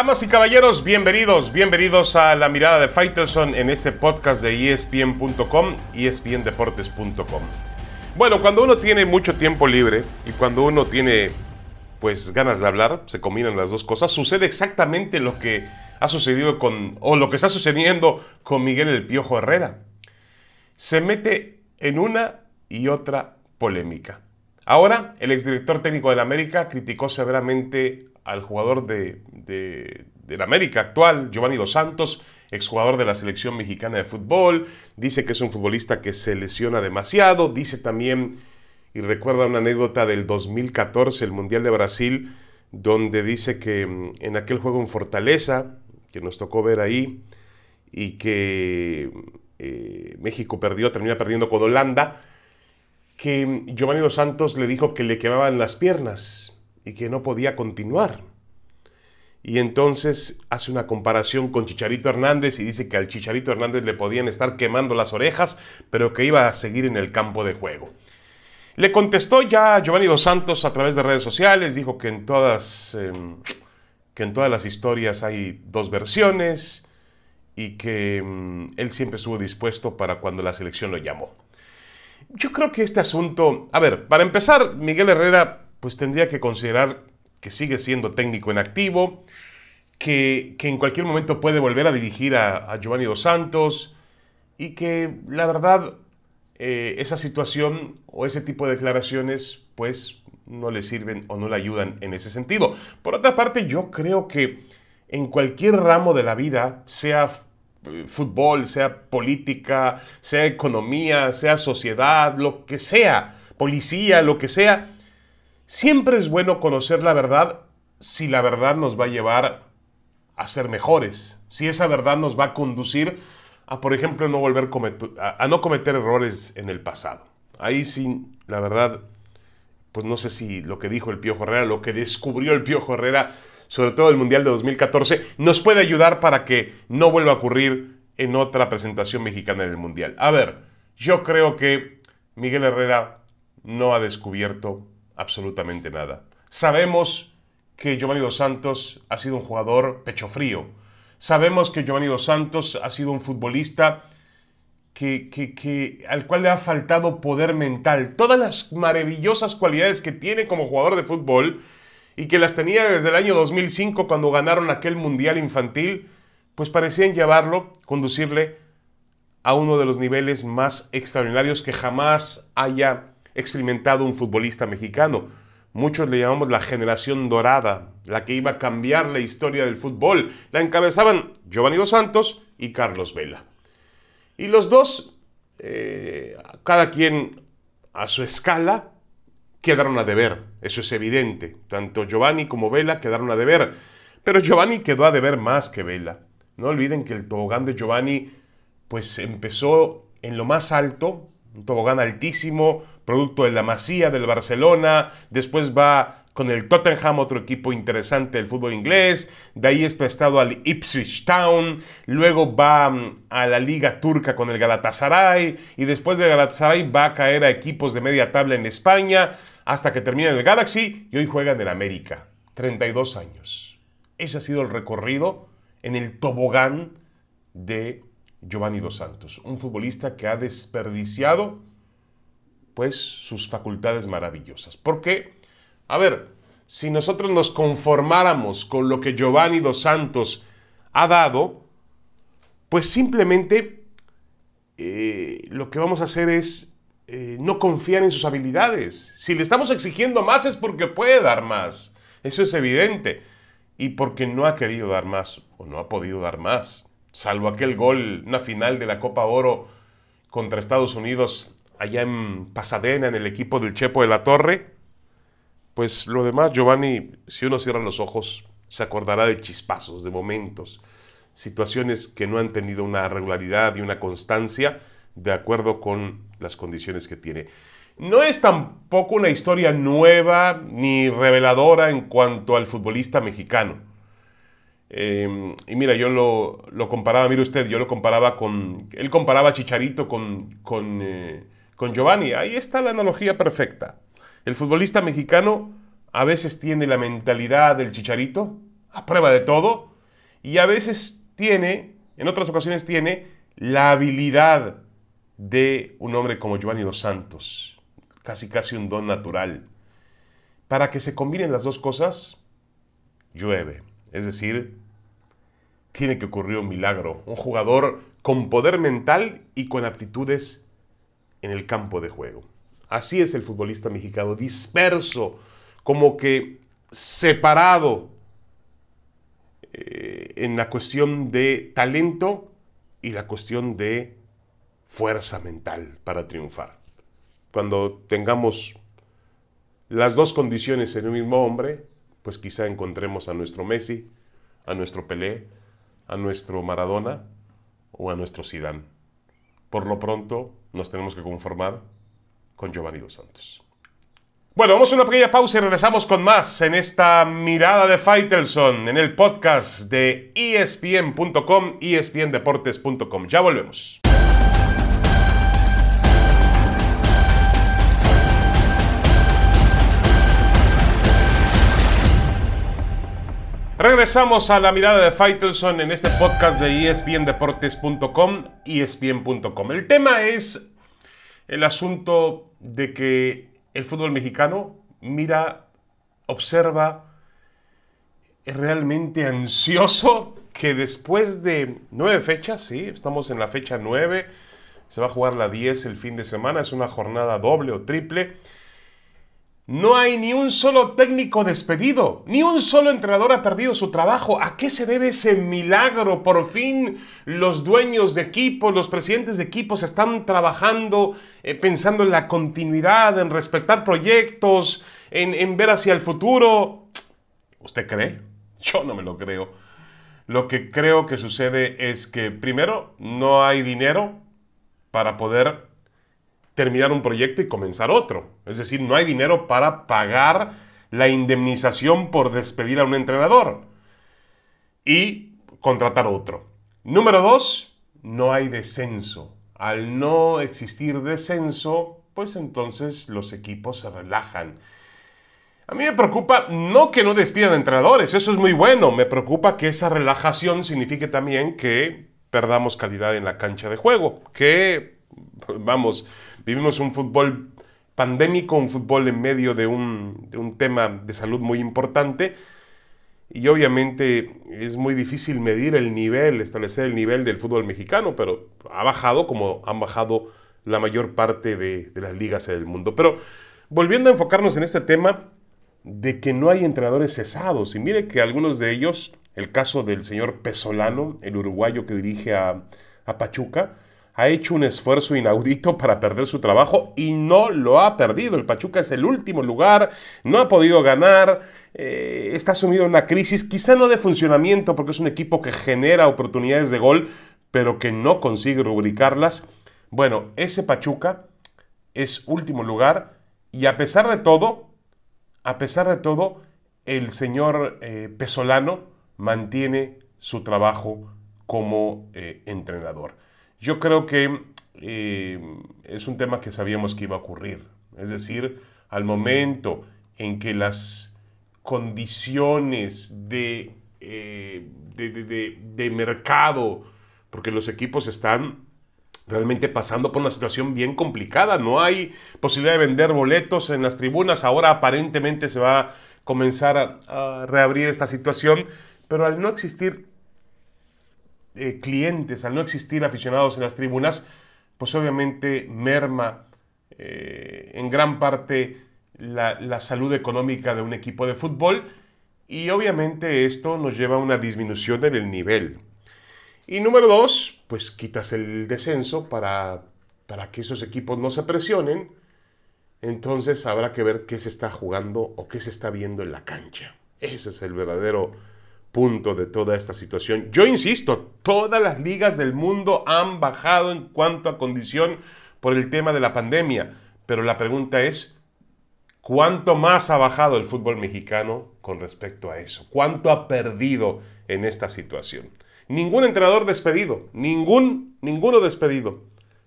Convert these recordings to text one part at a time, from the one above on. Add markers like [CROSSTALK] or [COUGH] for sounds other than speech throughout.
Damas y caballeros, bienvenidos, bienvenidos a la mirada de Faitelson en este podcast de ESPN.com, ESPNDeportes.com. Bueno, cuando uno tiene mucho tiempo libre y cuando uno tiene pues ganas de hablar, se combinan las dos cosas, sucede exactamente lo que ha sucedido con, o lo que está sucediendo con Miguel El Piojo Herrera. Se mete en una y otra polémica. Ahora, el exdirector técnico del América criticó severamente al jugador de, del América actual, Giovanni Dos Santos, exjugador de la selección mexicana de fútbol. Dice que es un futbolista que se lesiona demasiado. Dice también, y recuerda una anécdota del 2014, el Mundial de Brasil, donde dice que mm, en aquel juego en Fortaleza, que nos tocó ver ahí, y que eh, México perdió, termina perdiendo con Holanda, que Giovanni Dos Santos le dijo que le quemaban las piernas y que no podía continuar. Y entonces hace una comparación con Chicharito Hernández y dice que al Chicharito Hernández le podían estar quemando las orejas, pero que iba a seguir en el campo de juego. Le contestó ya Giovanni Dos Santos a través de redes sociales, dijo que en todas, em, que en todas las historias hay dos versiones y que em, él siempre estuvo dispuesto para cuando la selección lo llamó. Yo creo que este asunto, a ver, para empezar, Miguel Herrera pues tendría que considerar que sigue siendo técnico en activo, que, en cualquier momento puede volver a dirigir a, Giovanni Dos Santos y que la verdad eh, esa situación o ese tipo de declaraciones pues no le sirven o no le ayudan en ese sentido. Por otra parte, yo creo que en cualquier ramo de la vida, sea fútbol, sea política, sea economía, sea sociedad, lo que sea, policía, lo que sea, Siempre es bueno conocer la verdad si la verdad nos va a llevar a ser mejores, si esa verdad nos va a conducir a, por ejemplo, no volver a, no cometer errores en el pasado. Ahí sí, la verdad, pues no sé si lo que dijo el Piojo Herrera, lo que descubrió el Piojo Herrera, sobre todo el Mundial de 2014, nos puede ayudar para que no vuelva a ocurrir en otra presentación mexicana en el Mundial. A ver, yo creo que Miguel Herrera no ha descubierto absolutamente nada. Sabemos que Giovanni Dos Santos ha sido un jugador pecho frío. Sabemos que Giovanni Dos Santos ha sido un futbolista que, al cual le ha faltado poder mental. Todas las maravillosas cualidades que tiene como jugador de fútbol y que las tenía desde el año 2005 cuando ganaron aquel Mundial Infantil, pues parecían llevarlo, conducirle a uno de los niveles más extraordinarios que jamás haya experimentado un futbolista mexicano. Muchos le llamamos la generación dorada, la que iba a cambiar la historia del fútbol. La encabezaban Giovanni Dos Santos y Carlos Vela. Y los dos, eh, cada quien a su escala, quedaron a deber. Eso es evidente. Tanto Giovanni como Vela quedaron a deber. Pero Giovanni quedó a deber más que Vela. No olviden que el tobogán de Giovanni pues empezó en lo más alto, un tobogán altísimo, producto de la Masía del Barcelona, después va con el Tottenham, otro equipo interesante del fútbol inglés, de ahí es prestado al Ipswich Town, luego va mm, a la Liga Turca con el Galatasaray, y después de Galatasaray va a caer a equipos de media tabla en España, hasta que termina en el Galaxy, y hoy juega en el América, 32 años. Ese ha sido el recorrido en el tobogán de Giovanni Dos Santos, un futbolista que ha desperdiciado pues sus facultades maravillosas. Porque, a ver, si nosotros nos conformáramos con lo que Giovanni Dos Santos ha dado, pues simplemente eh, lo que vamos a hacer es eh, no confiar en sus habilidades. Si le estamos exigiendo más es porque puede dar más. Eso es evidente. Y porque no ha querido dar más o no ha podido dar más salvo aquel gol, una final de la Copa Oro contra Estados Unidos allá en Pasadena, en el equipo del Chepo de la Torre, pues lo demás, Giovanni, si uno cierra los ojos, se acordará de chispazos, de momentos, situaciones que no han tenido una regularidad y una constancia de acuerdo con las condiciones que tiene. No es tampoco una historia nueva ni reveladora en cuanto al futbolista mexicano. Em, y mira, yo lo, comparaba, mire usted, yo lo comparaba con, él comparaba a Chicharito con, eh, con, Giovanni. Ahí está la analogía perfecta. El futbolista mexicano a veces tiene la mentalidad del Chicharito, a prueba de todo, y a veces tiene, en otras ocasiones tiene, la habilidad de un hombre como Giovanni Dos Santos, casi casi un don natural. Para que se combinen las dos cosas, llueve. Es decir, tiene que ocurrir un milagro. Un jugador con poder mental y con aptitudes en el campo de juego. Así es el futbolista mexicano, disperso, como que separado eh, en la cuestión de talento y la cuestión de fuerza mental para triunfar. Cuando tengamos las dos condiciones en un mismo hombre, pues quizá encontremos a nuestro Messi, a nuestro Pelé, a nuestro Maradona o a nuestro Zidane. Por lo pronto nos tenemos que conformar con Giovanni Dos Santos. Bueno, vamos a una pequeña pausa y regresamos con más en esta mirada de Faitelson en el podcast de espn.com, espndeportes.com. Ya volvemos. Regresamos a la mirada de Faitelson en este podcast de espndeportes.com, espn.com. El tema es el asunto de que el fútbol mexicano mira, observa, es realmente ansioso que después de nueve fechas, sí, estamos en la fecha nueve, se va a jugar la diez el fin de semana, es una jornada doble o triple no hay ni un solo técnico despedido, ni un solo entrenador ha perdido su trabajo. ¿A qué se debe ese milagro? Por fin los dueños de equipos, los presidentes de equipos están trabajando, eh, pensando en la continuidad, en respetar proyectos, en, en ver hacia el futuro. ¿Usted cree? [LAUGHS] Yo no me lo creo. Lo que creo que sucede es que primero no hay dinero para poder terminar un proyecto y comenzar otro. Es decir, no hay dinero para pagar la indemnización por despedir a un entrenador y contratar otro. Número dos, no hay descenso. Al no existir descenso, pues entonces los equipos se relajan. A mí me preocupa no que no despidan entrenadores, eso es muy bueno. Me preocupa que esa relajación signifique también que perdamos calidad en la cancha de juego, que, vamos, Vivimos un fútbol pandémico, un fútbol en medio de un, tema de salud muy importante. Y obviamente es muy difícil medir el nivel, establecer el nivel del fútbol mexicano, pero ha bajado como han bajado la mayor parte de, de las ligas en el mundo. Pero volviendo a enfocarnos en este tema de que no hay entrenadores cesados, y mire que algunos de ellos, el caso del señor Pesolano, el uruguayo que dirige a, a Pachuca, ha hecho un esfuerzo inaudito para perder su trabajo y no lo ha perdido. El Pachuca es el último lugar, no ha podido ganar, eh, está sumido en una crisis, quizá no de funcionamiento porque es un equipo que genera oportunidades de gol, pero que no consigue rubricarlas. Bueno, ese Pachuca es último lugar y a pesar de todo, a pesar de todo, el señor eh, Pesolano mantiene su trabajo como eh, entrenador. Yo creo que eh, es un tema que sabíamos que iba a ocurrir. Es decir, al momento en que las condiciones de, eh, de, mercado, porque los equipos están realmente pasando por una situación bien complicada. No hay posibilidad de vender boletos en las tribunas. Ahora aparentemente se va a comenzar a reabrir esta situación, pero al no existir eh, clientes, al no existir aficionados en las tribunas, pues obviamente merma eh, en gran parte la, salud económica de un equipo de fútbol y obviamente esto nos lleva a una disminución en el nivel. Y número dos, pues quitas el descenso para, para que esos equipos no se presionen. Entonces habrá que ver qué se está jugando o qué se está viendo en la cancha. Ese es el verdadero punto de toda esta situación. Yo insisto, todas las ligas del mundo han bajado en cuanto a condición por el tema de la pandemia, pero la pregunta es, ¿cuánto más ha bajado el fútbol mexicano con respecto a eso? ¿Cuánto ha perdido en esta situación? Ningún entrenador despedido, ningún, ninguno despedido.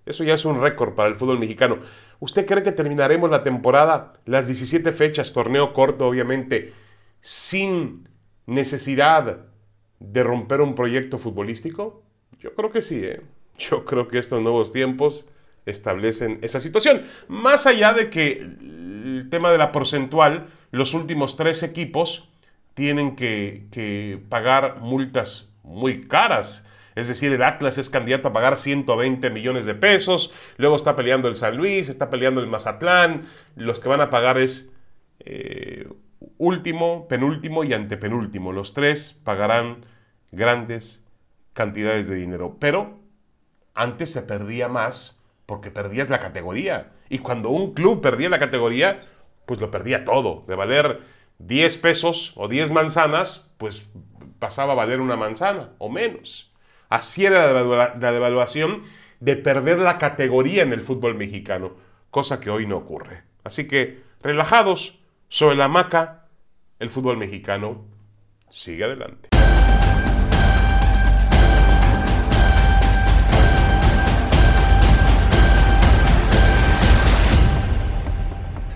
Eso ya es un récord para el fútbol mexicano. ¿Usted cree que terminaremos la temporada, las 17 fechas, torneo corto obviamente, sin necesidad de romper un proyecto futbolístico? Yo creo que sí, ¿eh? Yo creo que estos nuevos tiempos establecen esa situación. Más allá de que el tema de la porcentual, los últimos tres equipos tienen que, que pagar multas muy caras. Es decir, el Atlas es candidato a pagar 120 millones de pesos, luego está peleando el San Luis, está peleando el Mazatlán, los que van a pagar es eh, último, penúltimo y antepenúltimo. Los tres pagarán grandes cantidades de dinero, pero antes se perdía más porque perdías la categoría. Y cuando un club perdía la categoría, pues lo perdía todo. De valer 10 pesos o 10 manzanas, pues pasaba a valer una manzana o menos. Así era la devaluación de perder la categoría en el fútbol mexicano, cosa que hoy no ocurre. Así que, relajados, sobre la hamaca, el fútbol mexicano sigue adelante.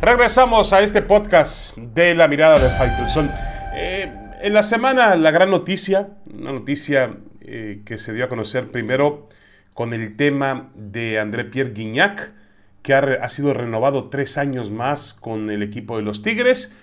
Regresamos a este podcast de la mirada de Faitelson. Eh, en la semana, la gran noticia, una noticia eh, que se dio a conocer primero con el tema de André Pierre Guignac, que ha, sido renovado tres años más con el equipo de los Tigres.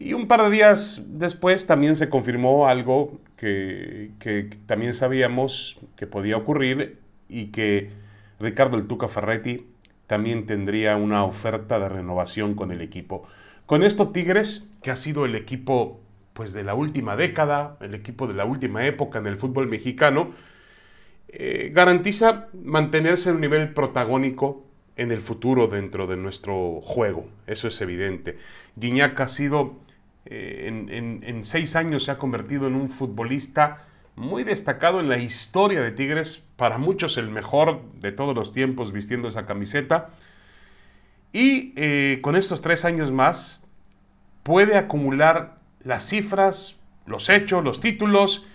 Y un par de días después también se confirmó algo que, que también sabíamos que podía ocurrir y que Ricardo El Tuca Ferretti también tendría una oferta de renovación con el equipo. Con esto Tigres, que ha sido el equipo pues de la última década, el equipo de la última época en el fútbol mexicano, eh, garantiza mantenerse en un nivel protagónico en el futuro dentro de nuestro juego. Eso es evidente. Guiñac ha sido, eh, en, seis años se ha convertido en un futbolista muy destacado en la historia de Tigres, para muchos el mejor de todos los tiempos vistiendo esa camiseta. Y eh, con estos tres años más puede acumular las cifras, los hechos, los títulos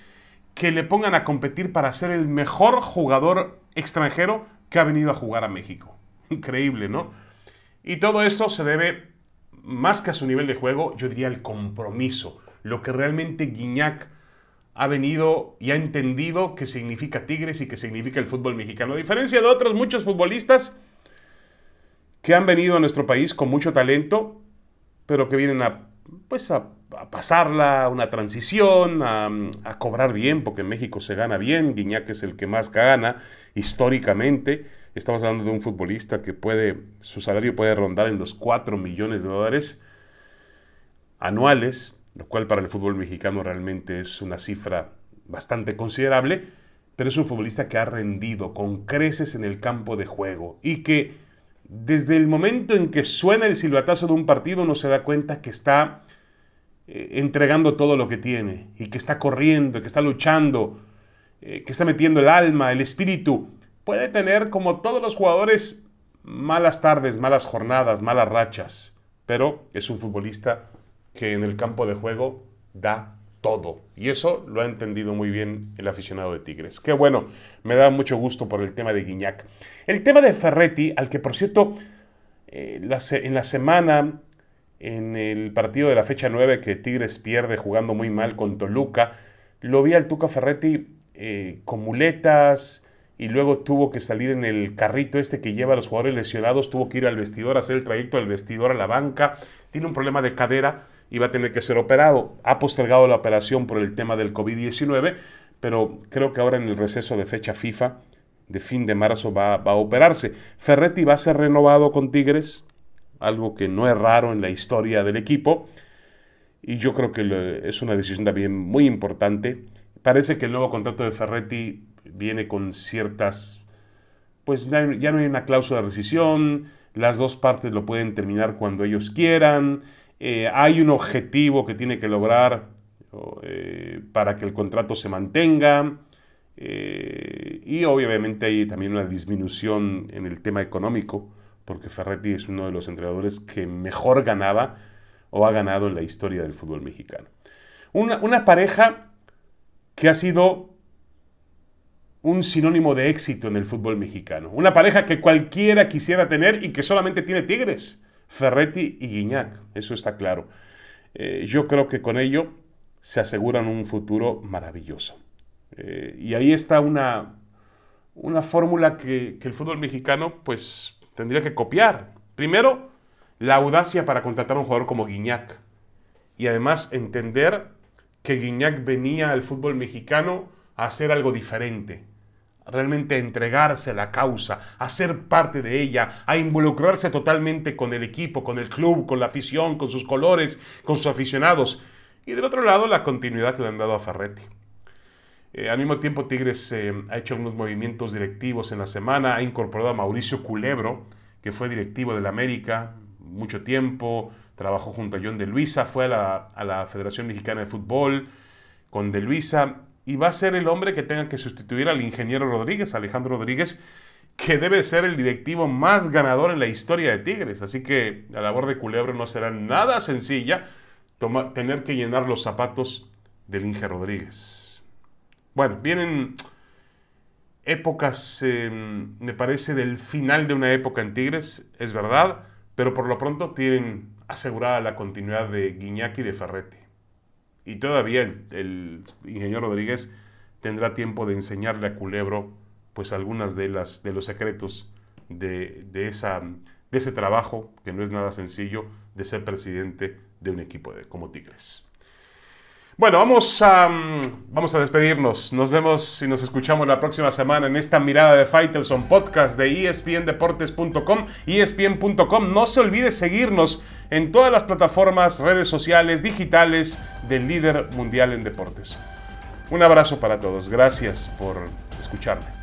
que le pongan a competir para ser el mejor jugador extranjero que ha venido a jugar a México. Increíble, ¿no? Y todo esto se debe, más que a su nivel de juego, yo diría al compromiso, lo que realmente Guiñac ha venido y ha entendido qué significa Tigres y qué significa el fútbol mexicano. A diferencia de otros muchos futbolistas que han venido a nuestro país con mucho talento, pero que vienen a, pues a, pasarla, una transición, a, a, cobrar bien, porque en México se gana bien, Guiñac es el que más gana históricamente. Estamos hablando de un futbolista que puede, su salario puede rondar en los 4 millones de dólares anuales, lo cual para el fútbol mexicano realmente es una cifra bastante considerable, pero es un futbolista que ha rendido con creces en el campo de juego y que desde el momento en que suena el silbatazo de un partido uno se da cuenta que está eh, entregando todo lo que tiene y que está corriendo, que está luchando, eh, que está metiendo el alma, el espíritu. Puede tener, como todos los jugadores, malas tardes, malas jornadas, malas rachas, pero es un futbolista que en el campo de juego da todo. Y eso lo ha entendido muy bien el aficionado de Tigres. Qué bueno, me da mucho gusto por el tema de Guiñac. El tema de Ferretti, al que por cierto, eh, en la semana, en el partido de la fecha 9 que Tigres pierde jugando muy mal con Toluca, lo vi al Tuca Ferretti eh, con muletas y luego tuvo que salir en el carrito este que lleva a los jugadores lesionados, tuvo que ir al vestidor, hacer el trayecto del vestidor a la banca, tiene un problema de cadera iba a tener que ser operado. Ha postergado la operación por el tema del COVID-19, pero creo que ahora en el receso de fecha FIFA de fin de marzo va, a operarse. Ferretti va a ser renovado con Tigres, algo que no es raro en la historia del equipo, y yo creo que es una decisión también muy importante. Parece que el nuevo contrato de Ferretti viene con ciertas, pues ya no hay una cláusula de rescisión, las dos partes lo pueden terminar cuando ellos quieran, eh, hay un objetivo que tiene que lograr eh, para que el contrato se mantenga eh, y obviamente hay también una disminución en el tema económico porque Ferretti es uno de los entrenadores que mejor ganaba o ha ganado en la historia del fútbol mexicano. Una, una pareja que ha sido un sinónimo de éxito en el fútbol mexicano. Una pareja que cualquiera quisiera tener y que solamente tiene Tigres. Ferretti y Guiñac, eso está claro. Eh, yo creo que con ello se aseguran un futuro maravilloso. Eh, y ahí está una, una fórmula que, el fútbol mexicano pues tendría que copiar. Primero, la audacia para contratar a un jugador como Guiñac. Y además entender que Guiñac venía al fútbol mexicano a hacer algo diferente. Realmente a entregarse a la causa, a ser parte de ella, a involucrarse totalmente con el equipo, con el club, con la afición, con sus colores, con sus aficionados. Y del otro lado, la continuidad que le han dado a Ferretti. Eh, al mismo tiempo, Tigres eh, ha hecho unos movimientos directivos en la semana, ha incorporado a Mauricio Culebro, que fue directivo de la América mucho tiempo, trabajó junto a John de Luisa, fue a la, a la Federación Mexicana de Fútbol con de Luisa y va a ser el hombre que tenga que sustituir al ingeniero Rodríguez, Alejandro Rodríguez, que debe ser el directivo más ganador en la historia de Tigres. Así que la labor de Culebro no será nada sencilla tener que llenar los zapatos del Inge Rodríguez. Bueno, vienen épocas, em, me parece, del final de una época en Tigres, es verdad, pero por lo pronto tienen asegurada la continuidad de Guiñaki y de Ferretti. Y todavía el, ingeniero Rodríguez tendrá tiempo de enseñarle a Culebro pues algunas de, las, de los secretos de, esa, de ese trabajo, que no es nada sencillo, de ser presidente de un equipo de, como Tigres. Bueno, vamos a, mm, vamos a despedirnos. Nos vemos y nos escuchamos la próxima semana en esta mirada de Faitelson podcast de espndeportes.com, espn.com. No se olvide seguirnos en todas las plataformas, redes sociales, digitales del líder mundial en deportes. Un abrazo para todos. Gracias por escucharme.